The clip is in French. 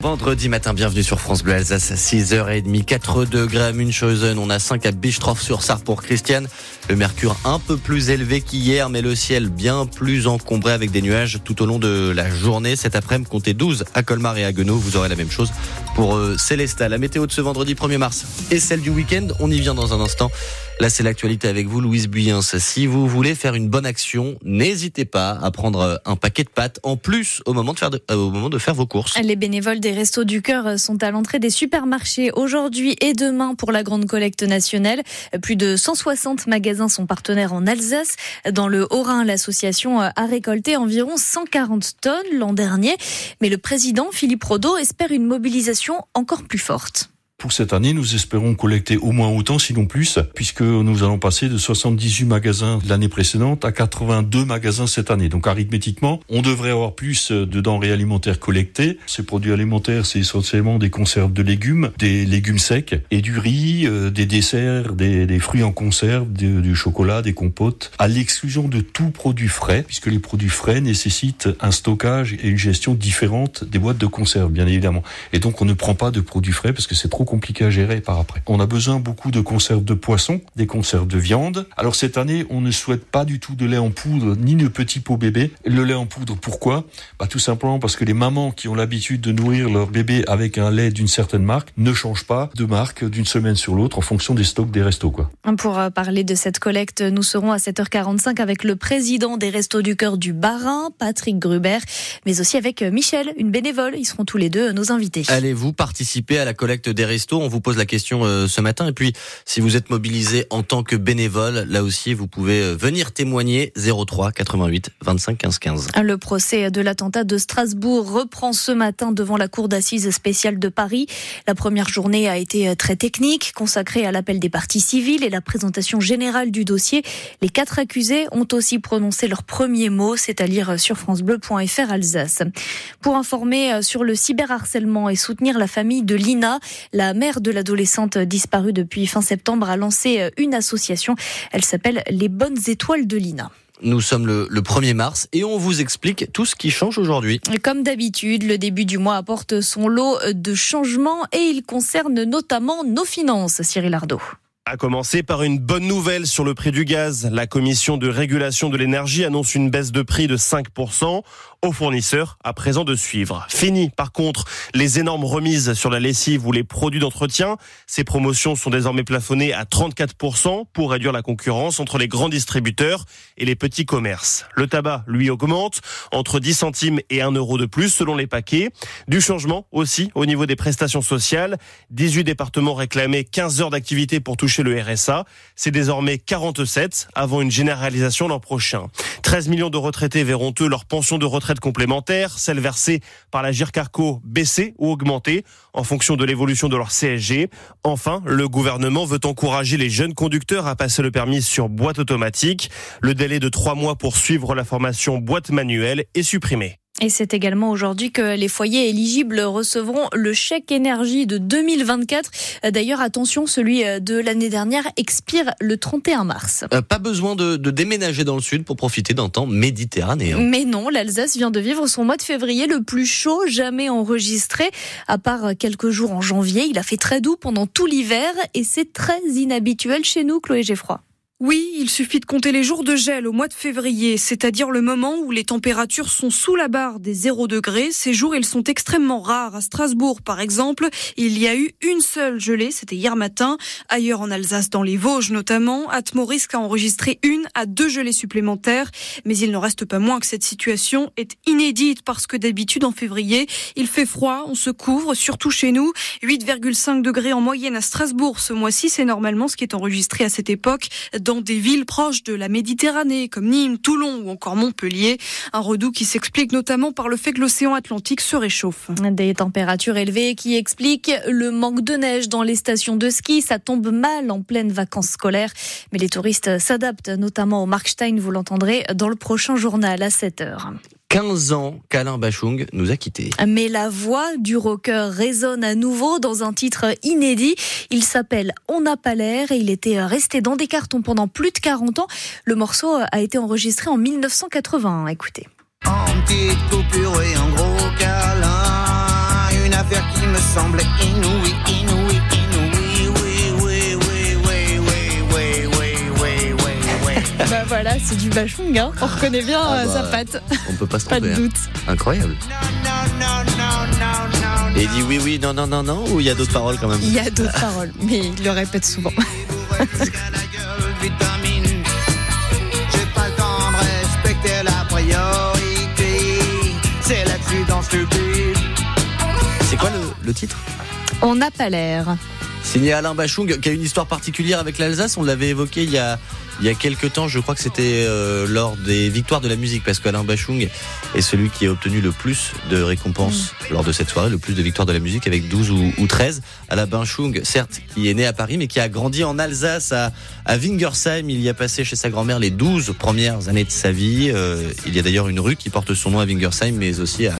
Vendredi matin, bienvenue sur France Bleu Alsace, 6h30, 4 degrés à Münchhausen, on a 5 à Bischtroff sur Sarre pour Christiane. Le mercure un peu plus élevé qu'hier, mais le ciel bien plus encombré avec des nuages tout au long de la journée. Cet après-midi, comptez 12 à Colmar et à Guenot, vous aurez la même chose pour euh, Célesta. La météo de ce vendredi 1er mars et celle du week-end, on y vient dans un instant. Là, c'est l'actualité avec vous, Louise Buyens. Si vous voulez faire une bonne action, n'hésitez pas à prendre un paquet de pâtes en plus au moment de faire, euh, au moment de faire vos courses. Les bénévoles des Restos du Cœur sont à l'entrée des supermarchés aujourd'hui et demain pour la grande collecte nationale. Plus de 160 magasins sont partenaires en Alsace. Dans le Haut-Rhin, l'association a récolté environ 140 tonnes l'an dernier. Mais le président Philippe Rodeau espère une mobilisation encore plus forte. Pour cette année, nous espérons collecter au moins autant, sinon plus, puisque nous allons passer de 78 magasins l'année précédente à 82 magasins cette année. Donc arithmétiquement, on devrait avoir plus de denrées alimentaires collectées. Ces produits alimentaires, c'est essentiellement des conserves de légumes, des légumes secs et du riz, euh, des desserts, des, des, fruits en conserve, du chocolat, des compotes, à l'exclusion de tout produit frais, puisque les produits frais nécessitent un stockage et une gestion différente des boîtes de conserve, bien évidemment. Et donc on ne prend pas de produits frais parce que c'est trop compliqué à gérer par après. On a besoin beaucoup de conserves de poisson, des conserves de viande. Alors cette année, on ne souhaite pas du tout de lait en poudre ni de petits pots bébés. Le lait en poudre, pourquoi? Bah tout simplement parce que les mamans qui ont l'habitude de nourrir leur bébé avec un lait d'une certaine marque ne changent pas de marque d'une semaine sur l'autre en fonction des stocks des restos quoi. Pour euh, parler de cette collecte, nous serons à 7h45 avec le président des Restos du Cœur du Barin, Patrick Gruber, mais aussi avec euh, Michel, une bénévole. Ils seront tous les deux nos invités. Allez-vous participer à la collecte des restos on vous pose la question euh, ce matin. Et puis, si vous êtes mobilisé en tant que bénévole, là aussi, vous pouvez euh, venir témoigner 03 88 25 15 15. Le procès de l'attentat de Strasbourg reprend ce matin devant la cour d'assises spéciale de Paris. La première journée a été euh, très technique, consacrée à l'appel des parties civiles et la présentation générale du dossier. Les quatre accusés ont aussi prononcé leurs premiers mots, c'est à lire sur francebleu.fr Alsace. Pour informer sur le cyberharcèlement et soutenir la famille de Lina, la la mère de l'adolescente disparue depuis fin septembre a lancé euh, une association. Elle s'appelle Les Bonnes Étoiles de Lina. Nous sommes le, 1er mars et on vous explique tout ce qui change aujourd'hui. Comme d'habitude, le début du mois apporte son lot de changements et il concerne notamment nos finances, Cyril Ardo. A commencer par une bonne nouvelle sur le prix du gaz. La commission de régulation de l'énergie annonce une baisse de prix de 5% aux fournisseurs à présent de suivre. Fini par contre les énormes remises sur la lessive ou les produits d'entretien. Ces promotions sont désormais plafonnées à 34% pour réduire la concurrence entre les grands distributeurs et les petits commerces. Le tabac, lui, augmente entre 10 centimes et 1 euro de plus selon les paquets. Du changement aussi au niveau des prestations sociales. 18 départements réclamaient 15 heures d'activité pour toucher le RSA. C'est désormais 47 avant une généralisation l'an prochain. 13 millions de retraités verront eux leur pension de retraite complémentaire, celle versée par la GIRCARCO baisser ou augmenter en fonction de l'évolution de leur CSG. Enfin, le gouvernement veut encourager les jeunes conducteurs à passer le permis sur boîte automatique. Le délai de trois mois pour suivre la formation boîte manuelle est supprimé. Et c'est également aujourd'hui que les foyers éligibles recevront le chèque énergie de 2024. D'ailleurs, attention, celui de l'année dernière expire le 31 mars. Euh, pas besoin de, de, déménager dans le sud pour profiter d'un temps méditerranéen. Mais non, l'Alsace vient de vivre son mois de février le plus chaud jamais enregistré. À part quelques jours en janvier, il a fait très doux pendant tout l'hiver et c'est très inhabituel chez nous, Chloé Geffroy. Oui, il suffit de compter les jours de gel au mois de février, c'est-à-dire le moment où les températures sont sous la barre des 0 degrés. Ces jours, ils sont extrêmement rares. À Strasbourg, par exemple, il y a eu une seule gelée, c'était hier matin. Ailleurs en Alsace, dans les Vosges notamment, Atmorisk a enregistré une à deux gelées supplémentaires. Mais il n'en reste pas moins que cette situation est inédite parce que d'habitude en février, il fait froid, on se couvre, surtout chez nous. 8,5 degrés en moyenne à Strasbourg ce mois-ci, c'est normalement ce qui est enregistré à cette époque des villes proches de la Méditerranée comme Nîmes, Toulon ou encore Montpellier. Un redout qui s'explique notamment par le fait que l'océan Atlantique se réchauffe. Des températures élevées qui expliquent le manque de neige dans les stations de ski. Ça tombe mal en pleine vacances scolaires. Mais les touristes s'adaptent, notamment au Markstein, vous l'entendrez dans le prochain journal à 7 heures. 15 ans qu'Alain Bachung nous a quittés. Mais la voix du rocker résonne à nouveau dans un titre inédit. Il s'appelle On n'a pas l'air et il était resté dans des cartons pendant plus de 40 ans. Le morceau a été enregistré en 1980. Écoutez. En petite coupure et en gros câlin, une affaire semble inouï, inouï, inouï, voilà, c'est du bachung, hein. on reconnaît bien Ah euh, bah, sa patte, On peut pas se pas tromper. de hein. doute. Incroyable. Et il dit oui, oui, non, non, non, non, ou il y a d'autres paroles quand même? Il y a d'autres paroles, mais il le répète souvent. pas. C'est quoi le, le titre? On n'a pas l'air. Signé Alain Bachung, qui a une histoire particulière avec l'Alsace. On l'avait évoqué il y a, il y a quelques temps. Je crois que c'était euh, lors des victoires de la musique, parce qu'Alain Bachung est celui qui a obtenu le plus de récompenses lors de cette soirée, le plus de victoires de la musique, avec 12 ou, ou 13. Alain Bachung, certes, qui est né à Paris, mais qui a grandi en Alsace, à, à Wingersheim. Il y a passé chez sa grand-mère les 12 premières années de sa vie. Euh, il y a d'ailleurs une rue qui porte son nom à Wingersheim, mais aussi à